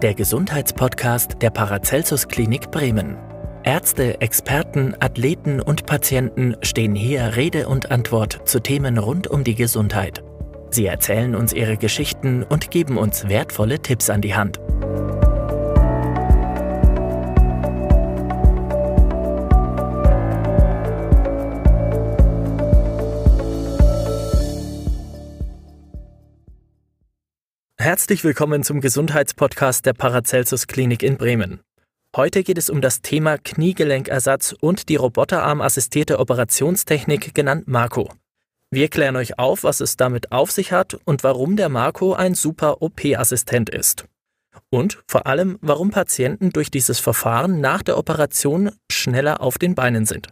der Gesundheitspodcast der Paracelsus Klinik Bremen. Ärzte, Experten, Athleten und Patienten stehen hier Rede und Antwort zu Themen rund um die Gesundheit. Sie erzählen uns ihre Geschichten und geben uns wertvolle Tipps an die Hand. Herzlich willkommen zum Gesundheitspodcast der Paracelsus Klinik in Bremen. Heute geht es um das Thema Kniegelenkersatz und die roboterarmassistierte Operationstechnik genannt Marco. Wir klären euch auf, was es damit auf sich hat und warum der Marco ein super OP-Assistent ist. Und vor allem, warum Patienten durch dieses Verfahren nach der Operation schneller auf den Beinen sind.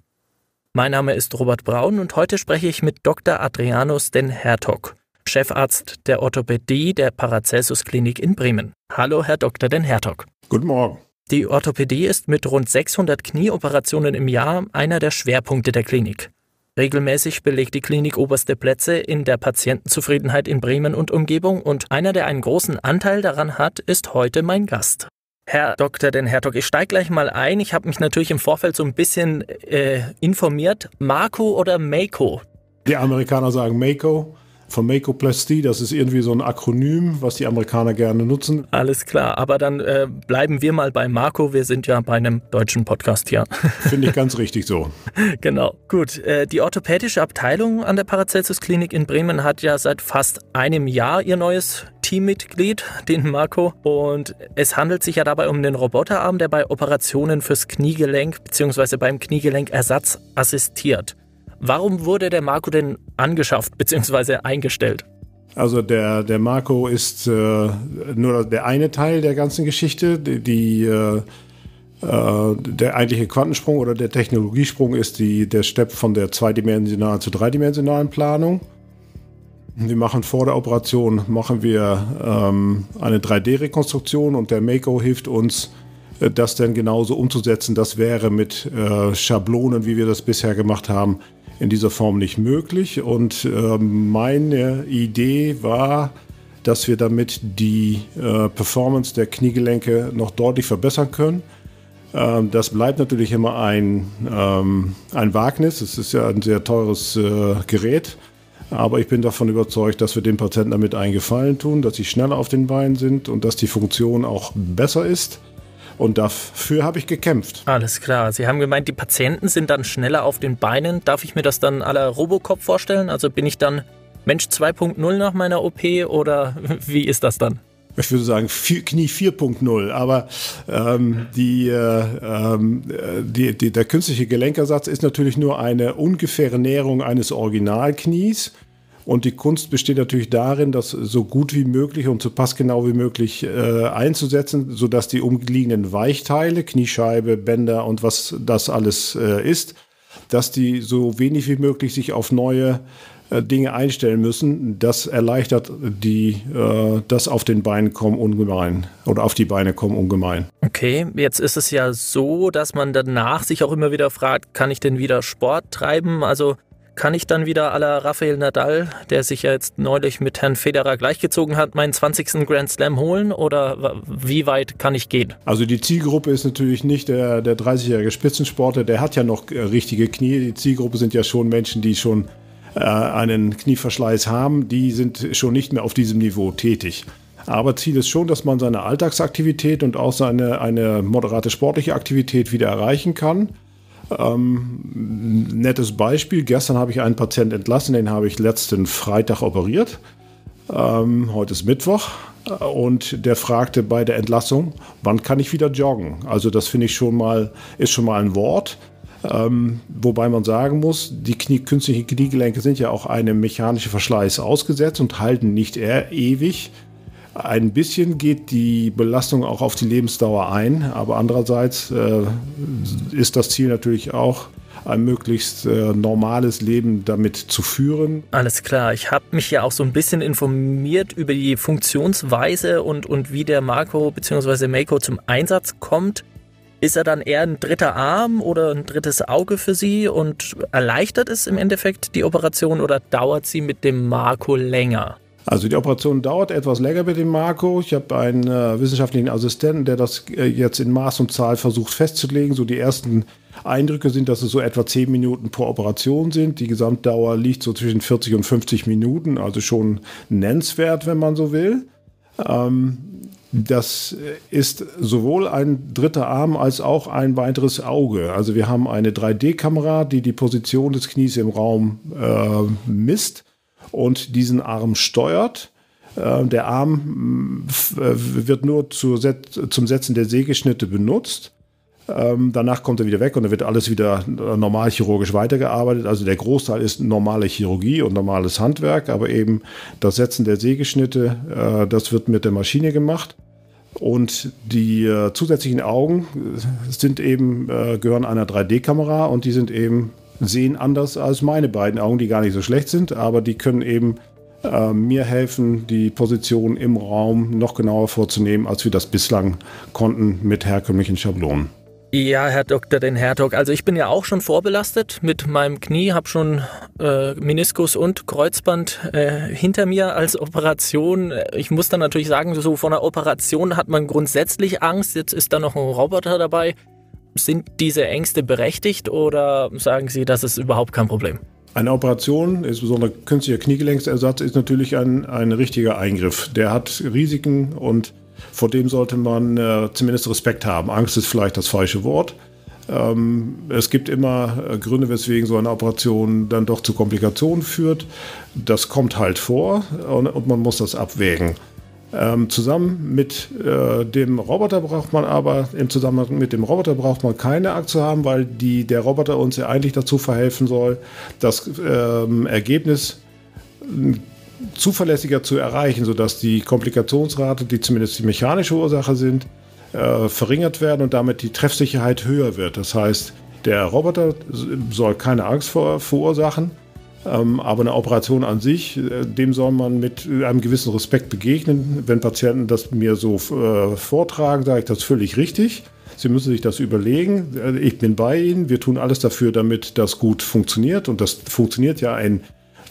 Mein Name ist Robert Braun und heute spreche ich mit Dr. Adrianus Den Hertog. Chefarzt der Orthopädie der Paracelsus Klinik in Bremen. Hallo, Herr Dr. Den Hertog. Guten Morgen. Die Orthopädie ist mit rund 600 Knieoperationen im Jahr einer der Schwerpunkte der Klinik. Regelmäßig belegt die Klinik oberste Plätze in der Patientenzufriedenheit in Bremen und Umgebung und einer, der einen großen Anteil daran hat, ist heute mein Gast. Herr Dr. Den Hertog, ich steige gleich mal ein. Ich habe mich natürlich im Vorfeld so ein bisschen äh, informiert. Marco oder Mako? Die Amerikaner sagen Mako von Makoplastie. Das ist irgendwie so ein Akronym, was die Amerikaner gerne nutzen. Alles klar, aber dann äh, bleiben wir mal bei Marco. Wir sind ja bei einem deutschen Podcast hier. Finde ich ganz richtig so. genau. Gut, äh, die orthopädische Abteilung an der Paracelsus Klinik in Bremen hat ja seit fast einem Jahr ihr neues Teammitglied, den Marco. Und es handelt sich ja dabei um den Roboterarm, der bei Operationen fürs Kniegelenk bzw. beim Kniegelenkersatz assistiert. Warum wurde der Marco denn angeschafft bzw. eingestellt? Also der, der Marco ist äh, nur der eine Teil der ganzen Geschichte. Die, die äh, äh, der eigentliche Quantensprung oder der Technologiesprung ist die, der Step von der zweidimensionalen zur dreidimensionalen Planung. Wir machen vor der Operation machen wir ähm, eine 3D-Rekonstruktion und der Mako hilft uns, äh, das dann genauso umzusetzen. Das wäre mit äh, Schablonen, wie wir das bisher gemacht haben, in dieser Form nicht möglich. Und äh, meine Idee war, dass wir damit die äh, Performance der Kniegelenke noch deutlich verbessern können. Ähm, das bleibt natürlich immer ein, ähm, ein Wagnis. Es ist ja ein sehr teures äh, Gerät. Aber ich bin davon überzeugt, dass wir den Patienten damit einen Gefallen tun, dass sie schneller auf den Beinen sind und dass die Funktion auch besser ist. Und dafür habe ich gekämpft. Alles klar. Sie haben gemeint, die Patienten sind dann schneller auf den Beinen. Darf ich mir das dann aller Robocop vorstellen? Also bin ich dann Mensch 2.0 nach meiner OP oder wie ist das dann? ich würde sagen Knie 4.0, aber ähm, die, äh, ähm, die, die, der künstliche Gelenkersatz ist natürlich nur eine ungefähre Näherung eines Originalknies. Und die Kunst besteht natürlich darin, das so gut wie möglich und so passgenau wie möglich äh, einzusetzen, sodass die umliegenden Weichteile, Kniescheibe, Bänder und was das alles äh, ist, dass die so wenig wie möglich sich auf neue äh, Dinge einstellen müssen. Das erleichtert die, äh, das auf den Beinen kommen ungemein oder auf die Beine kommen ungemein. Okay, jetzt ist es ja so, dass man danach sich auch immer wieder fragt, kann ich denn wieder Sport treiben? Also kann ich dann wieder la Rafael Nadal, der sich ja jetzt neulich mit Herrn Federer gleichgezogen hat, meinen 20. Grand Slam holen oder wie weit kann ich gehen? Also die Zielgruppe ist natürlich nicht der, der 30-jährige Spitzensportler, der hat ja noch äh, richtige Knie. Die Zielgruppe sind ja schon Menschen, die schon äh, einen Knieverschleiß haben, die sind schon nicht mehr auf diesem Niveau tätig. Aber Ziel ist schon, dass man seine Alltagsaktivität und auch seine eine moderate sportliche Aktivität wieder erreichen kann. Ähm, nettes Beispiel. Gestern habe ich einen Patienten entlassen, den habe ich letzten Freitag operiert. Ähm, heute ist Mittwoch. Und der fragte bei der Entlassung, wann kann ich wieder joggen? Also das finde ich schon mal, ist schon mal ein Wort. Ähm, wobei man sagen muss, die Knie, künstlichen Kniegelenke sind ja auch einem mechanischen Verschleiß ausgesetzt und halten nicht eher ewig. Ein bisschen geht die Belastung auch auf die Lebensdauer ein, aber andererseits äh, ist das Ziel natürlich auch, ein möglichst äh, normales Leben damit zu führen. Alles klar. Ich habe mich ja auch so ein bisschen informiert über die Funktionsweise und, und wie der Marco bzw. Mako zum Einsatz kommt. Ist er dann eher ein dritter Arm oder ein drittes Auge für Sie und erleichtert es im Endeffekt die Operation oder dauert sie mit dem Marco länger? Also die Operation dauert etwas länger mit dem Marco. Ich habe einen äh, wissenschaftlichen Assistenten, der das äh, jetzt in Maß und Zahl versucht festzulegen. So die ersten Eindrücke sind, dass es so etwa 10 Minuten pro Operation sind. Die Gesamtdauer liegt so zwischen 40 und 50 Minuten, also schon nennenswert, wenn man so will. Ähm, das ist sowohl ein dritter Arm als auch ein weiteres Auge. Also wir haben eine 3D-Kamera, die die Position des Knies im Raum äh, misst und diesen Arm steuert. Äh, der Arm äh, wird nur zum Setzen der Sägeschnitte benutzt. Ähm, danach kommt er wieder weg und dann wird alles wieder normal chirurgisch weitergearbeitet. Also der Großteil ist normale Chirurgie und normales Handwerk, aber eben das Setzen der Sägeschnitte, äh, das wird mit der Maschine gemacht. Und die zusätzlichen Augen sind eben, gehören einer 3D-Kamera und die sind eben sehen anders als meine beiden Augen, die gar nicht so schlecht sind, aber die können eben äh, mir helfen, die Position im Raum noch genauer vorzunehmen, als wir das bislang konnten mit herkömmlichen Schablonen. Ja, Herr Dr. Den Hertog, also ich bin ja auch schon vorbelastet mit meinem Knie, habe schon äh, Meniskus und Kreuzband äh, hinter mir als Operation. Ich muss dann natürlich sagen, so von einer Operation hat man grundsätzlich Angst. Jetzt ist da noch ein Roboter dabei. Sind diese Ängste berechtigt oder sagen Sie, das ist überhaupt kein Problem? Eine Operation, insbesondere künstlicher Kniegelenksersatz, ist natürlich ein, ein richtiger Eingriff. Der hat Risiken und vor dem sollte man äh, zumindest Respekt haben. Angst ist vielleicht das falsche Wort. Ähm, es gibt immer äh, Gründe, weswegen so eine Operation dann doch zu Komplikationen führt. Das kommt halt vor und, und man muss das abwägen. Ähm, zusammen mit äh, dem Roboter braucht man aber, im Zusammenhang mit dem Roboter braucht man keine Angst zu haben, weil die, der Roboter uns ja eigentlich dazu verhelfen soll, das ähm, Ergebnis hm, zuverlässiger zu erreichen, sodass die Komplikationsrate, die zumindest die mechanische Ursache sind, äh, verringert werden und damit die Treffsicherheit höher wird. Das heißt, der Roboter soll keine Angst vor, verursachen aber eine Operation an sich, äh, dem soll man mit einem gewissen Respekt begegnen. Wenn Patienten das mir so äh, vortragen, sage ich das völlig richtig. Sie müssen sich das überlegen. Äh, ich bin bei Ihnen. Wir tun alles dafür, damit das gut funktioniert. Und das funktioniert ja in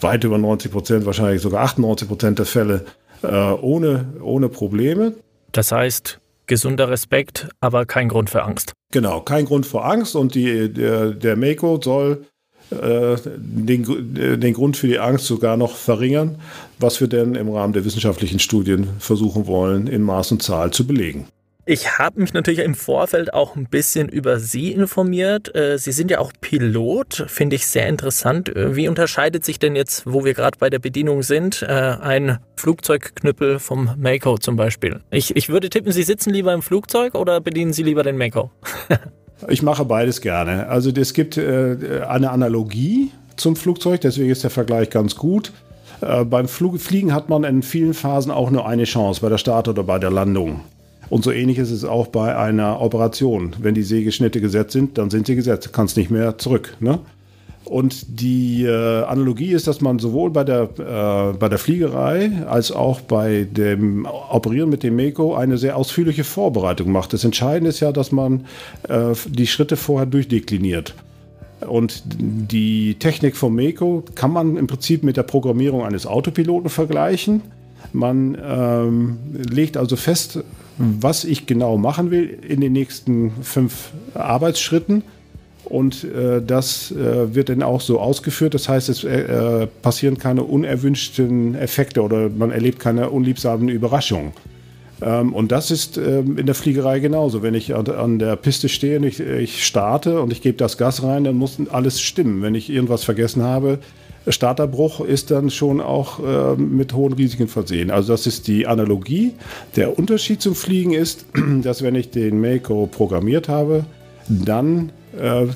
weit über 90 Prozent, wahrscheinlich sogar 98 Prozent der Fälle ohne, ohne Probleme. Das heißt, gesunder Respekt, aber kein Grund für Angst. Genau, kein Grund für Angst. Und die, der, der Mako soll äh, den, äh, den Grund für die Angst sogar noch verringern, was wir denn im Rahmen der wissenschaftlichen Studien versuchen wollen, in Maß und Zahl zu belegen. Ich habe mich natürlich im Vorfeld auch ein bisschen über Sie informiert. Äh, Sie sind ja auch Pilot, finde ich sehr interessant. Wie unterscheidet sich denn jetzt, wo wir gerade bei der Bedienung sind, ein Flugzeugknüppel vom Mako zum Beispiel? Ich, ich würde tippen, Sie sitzen lieber im Flugzeug oder bedienen Sie lieber den Mako? Ich mache beides gerne. Also es gibt äh, eine Analogie zum Flugzeug, deswegen ist der Vergleich ganz gut. Äh, beim Flug Fliegen hat man in vielen Phasen auch nur eine Chance, bei der Start oder bei der Landung. Und so ähnlich ist es auch bei einer Operation. Wenn die Sägeschnitte gesetzt sind, dann sind sie gesetzt. Du kannst nicht mehr zurück. Ne? Und die äh, Analogie ist, dass man sowohl bei der, äh, bei der Fliegerei als auch bei dem Operieren mit dem Meko eine sehr ausführliche Vorbereitung macht. Das Entscheidende ist ja, dass man äh, die Schritte vorher durchdekliniert. Und die Technik vom Meko kann man im Prinzip mit der Programmierung eines Autopiloten vergleichen. Man ähm, legt also fest, was ich genau machen will in den nächsten fünf Arbeitsschritten und äh, das äh, wird dann auch so ausgeführt. Das heißt, es äh, passieren keine unerwünschten Effekte oder man erlebt keine unliebsamen Überraschungen. Ähm, und das ist ähm, in der Fliegerei genauso. Wenn ich an, an der Piste stehe und ich, ich, starte und ich gebe das Gas rein, dann muss alles stimmen. Wenn ich irgendwas vergessen habe, Starterbruch ist dann schon auch äh, mit hohen Risiken versehen. Also das ist die Analogie. Der Unterschied zum Fliegen ist, dass wenn ich den Mako programmiert habe, dann äh,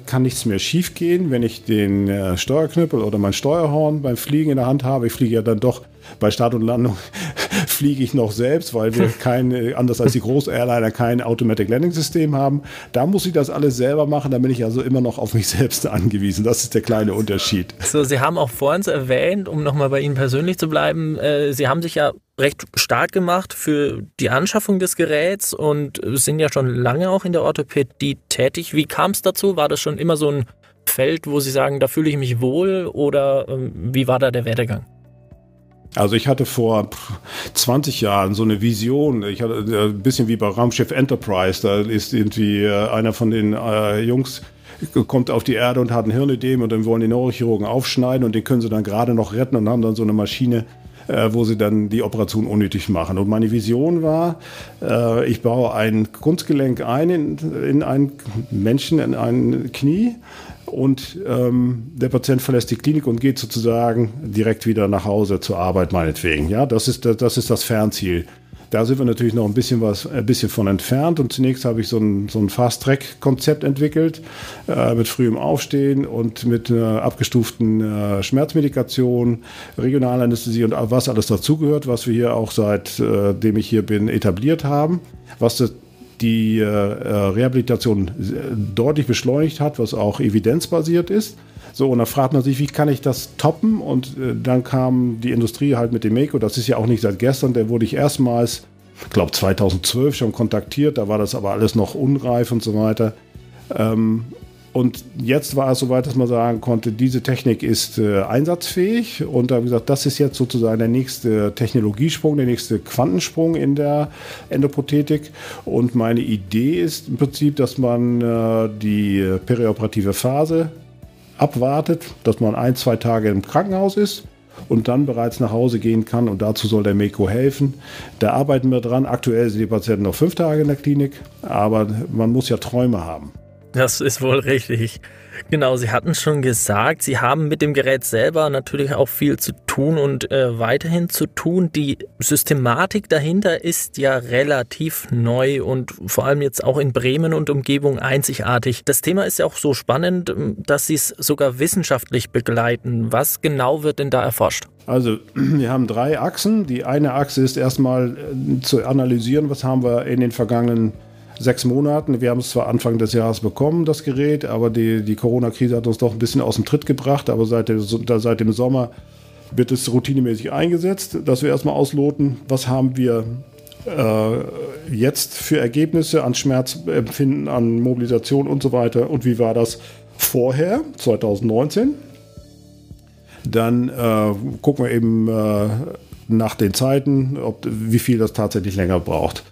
kann nichts mehr schief gehen, wenn ich den äh, Steuerknüppel oder mein Steuerhorn beim Fliegen in der Hand habe. Ich fliege ja dann doch bei Start und Landung fliege ich noch selbst, weil wir kein, anders als die Groß-Airliner kein Automatic Landing System haben. Da muss ich das alles selber machen, da bin ich also immer noch auf mich selbst angewiesen. Das ist der kleine Unterschied. So, Sie haben auch vorhin erwähnt, um nochmal bei Ihnen persönlich zu bleiben, äh, Sie haben sich ja recht stark gemacht für die Anschaffung des Geräts und sind ja schon lange auch in der Orthopädie tätig. Wie kam es dazu? War das schon immer so ein Feld, wo Sie sagen, da fühle ich mich wohl oder ähm, wie war da der Werdegang? Also ich hatte vor 20 Jahren so eine Vision, ich hatte äh, ein bisschen wie bei Raumschiff Enterprise, da ist irgendwie äh, einer von den äh, Jungs kommt auf die Erde und hat ein Hirnödem und dann wollen die Neurochirurgen aufschneiden und den können sie dann gerade noch retten und haben dann so eine Maschine, äh, wo sie dann die Operation unnötig machen. Und meine Vision war, äh, ich baue ein Kunstgelenk ein in, in einen Menschen, in ein Knie und ähm, der Patient verlässt die Klinik und geht sozusagen direkt wieder nach Hause zur Arbeit meinetwegen. Ja, das ist das, ist das Fernziel. Da sind wir natürlich noch ein bisschen was, ein bisschen von entfernt. Und zunächst habe ich so ein, so ein Fast-Track-Konzept entwickelt äh, mit frühem Aufstehen und mit einer abgestuften äh, Schmerzmedikation, Regionalanästhesie und was alles dazugehört, was wir hier auch seitdem äh, ich hier bin etabliert haben. Was das die äh, äh, Rehabilitation deutlich beschleunigt hat, was auch evidenzbasiert ist. So, und dann fragt man sich, wie kann ich das toppen? Und äh, dann kam die Industrie halt mit dem Mako. Das ist ja auch nicht seit gestern. Der wurde ich erstmals, ich glaube 2012 schon kontaktiert. Da war das aber alles noch unreif und so weiter. Ähm, und jetzt war es soweit, dass man sagen konnte, diese Technik ist äh, einsatzfähig. Und da habe ich gesagt, das ist jetzt sozusagen der nächste Technologiesprung, der nächste Quantensprung in der Endoprothetik. Und meine Idee ist im Prinzip, dass man äh, die perioperative Phase abwartet, dass man ein, zwei Tage im Krankenhaus ist und dann bereits nach Hause gehen kann. Und dazu soll der MECO helfen. Da arbeiten wir dran. Aktuell sind die Patienten noch fünf Tage in der Klinik, aber man muss ja Träume haben. Das ist wohl richtig. Genau, Sie hatten schon gesagt, Sie haben mit dem Gerät selber natürlich auch viel zu tun und äh, weiterhin zu tun. Die Systematik dahinter ist ja relativ neu und vor allem jetzt auch in Bremen und Umgebung einzigartig. Das Thema ist ja auch so spannend, dass Sie es sogar wissenschaftlich begleiten. Was genau wird denn da erforscht? Also wir haben drei Achsen. Die eine Achse ist erstmal äh, zu analysieren, was haben wir in den vergangenen Jahren sechs Monaten. Wir haben es zwar Anfang des Jahres bekommen, das Gerät, aber die, die Corona-Krise hat uns doch ein bisschen aus dem Tritt gebracht. Aber seit, der, seit dem Sommer wird es routinemäßig eingesetzt, dass wir erstmal ausloten, was haben wir äh, jetzt für Ergebnisse an Schmerzempfinden, an Mobilisation und so weiter und wie war das vorher, 2019. Dann äh, gucken wir eben äh, nach den Zeiten, ob, wie viel das tatsächlich länger braucht.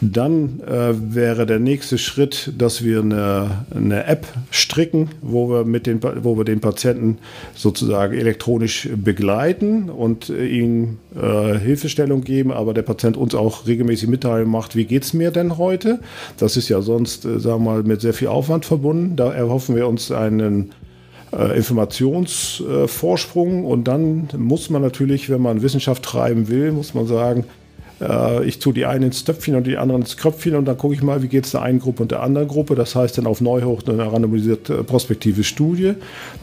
Dann äh, wäre der nächste Schritt, dass wir eine, eine, App stricken, wo wir, mit den, wo wir den Patienten sozusagen elektronisch begleiten und äh, ihm äh, Hilfestellung geben, aber der Patient uns auch regelmäßig Mitteilung macht, wie geht es mir denn heute? Das ist ja sonst, äh, sagen wir mal, mit sehr viel Aufwand verbunden. Da erhoffen wir uns einen äh, Informationsvorsprung und dann muss man natürlich, wenn man Wissenschaft treiben will, muss man sagen, äh, ich tue die einen ins Töpfchen und die anderen ins Köpfchen und dann gucke ich mal, wie geht es der einen Gruppe und der anderen Gruppe. Das heißt dann auf Neuhoch eine randomisierte prospektive Studie.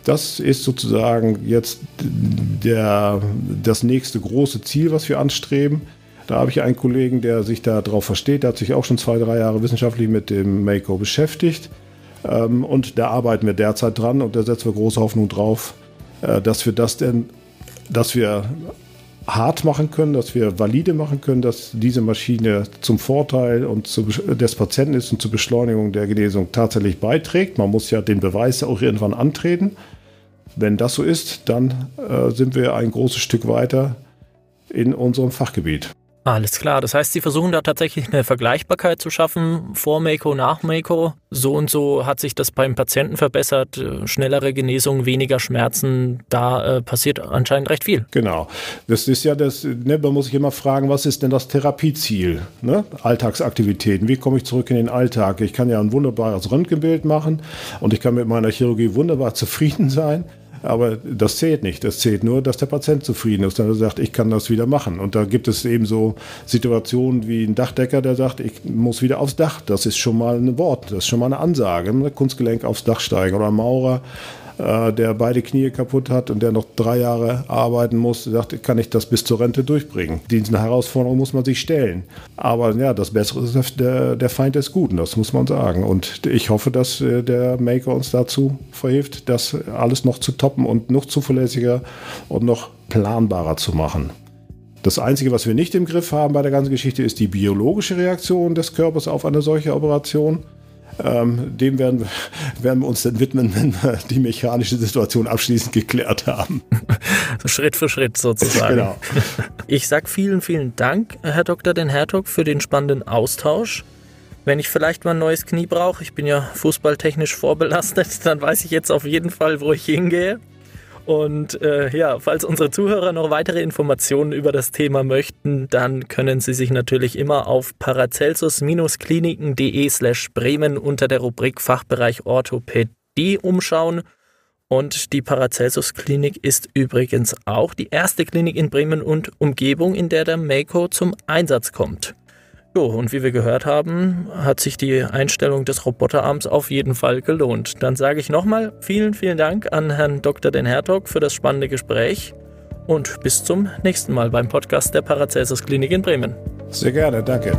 Das ist sozusagen jetzt der, das nächste große Ziel, was wir anstreben. Da habe ich einen Kollegen, der sich darauf versteht, der hat sich auch schon zwei, drei Jahre wissenschaftlich mit dem Mako beschäftigt. Ähm, und da arbeiten wir derzeit dran und da setzen wir große Hoffnung drauf, äh, dass wir das denn, dass wir hart machen können, dass wir valide machen können, dass diese Maschine zum Vorteil und zu, des Patienten ist und zur Beschleunigung der Genesung tatsächlich beiträgt. Man muss ja den Beweis auch irgendwann antreten. Wenn das so ist, dann äh, sind wir ein großes Stück weiter in unserem Fachgebiet. Alles klar. Das heißt, Sie versuchen da tatsächlich eine Vergleichbarkeit zu schaffen, vor Mako, nach Mako. So und so hat sich das beim Patienten verbessert, schnellere Genesung, weniger Schmerzen. Da äh, passiert anscheinend recht viel. Genau. Das ist ja das, ne, man muss sich immer fragen, was ist denn das Therapieziel? Ne? Alltagsaktivitäten. Wie komme ich zurück in den Alltag? Ich kann ja ein wunderbares Röntgenbild machen und ich kann mit meiner Chirurgie wunderbar zufrieden sein. Aber das zählt nicht. Das zählt nur, dass der Patient zufrieden ist, dass er sagt, ich kann das wieder machen. Und da gibt es eben so Situationen wie ein Dachdecker, der sagt, ich muss wieder aufs Dach. Das ist schon mal ein Wort, das ist schon mal eine Ansage. Ein Kunstgelenk aufs Dach steigen oder ein Maurer äh, der beide Knie kaputt hat und der noch drei Jahre arbeiten muss, sagt, kann ich das bis zur Rente durchbringen. Diese Herausforderung muss man sich stellen. Aber ja, das Bessere ist der, der Feind des Guten, das muss man sagen. Und ich hoffe, dass äh, der Maker uns dazu verhilft, das alles noch zu toppen und noch zuverlässiger und noch planbarer zu machen. Das Einzige, was wir nicht im Griff haben bei der ganzen Geschichte, ist die biologische Reaktion des Körpers auf eine solche Operation. Ähm, dem werden wir, werden wir uns dann widmen, wenn wir die mechanische Situation abschließend geklärt haben. Schritt für Schritt sozusagen. Genau. Ich sage vielen, vielen Dank, Herr Dr. Den Hertog, für den spannenden Austausch. Wenn ich vielleicht mal ein neues Knie brauche, ich bin ja fußballtechnisch vorbelastet, dann weiß ich jetzt auf jeden Fall, wo ich hingehe. Und äh, ja, falls unsere Zuhörer noch weitere Informationen über das Thema möchten, dann können sie sich natürlich immer auf paracelsus-kliniken.de slash Bremen unter der Rubrik Fachbereich Orthopädie umschauen. Und die Paracelsus Klinik ist übrigens auch die erste Klinik in Bremen und Umgebung, in der der Mako zum Einsatz kommt. Jo, und wie wir gehört haben, hat sich die Einstellung des Roboterarms auf jeden Fall gelohnt. Dann sage ich nochmal vielen, vielen Dank an Herrn Dr. Den Hertog für das spannende Gespräch und bis zum nächsten Mal beim Podcast der Paracelsus Klinik in Bremen. Sehr gerne, danke.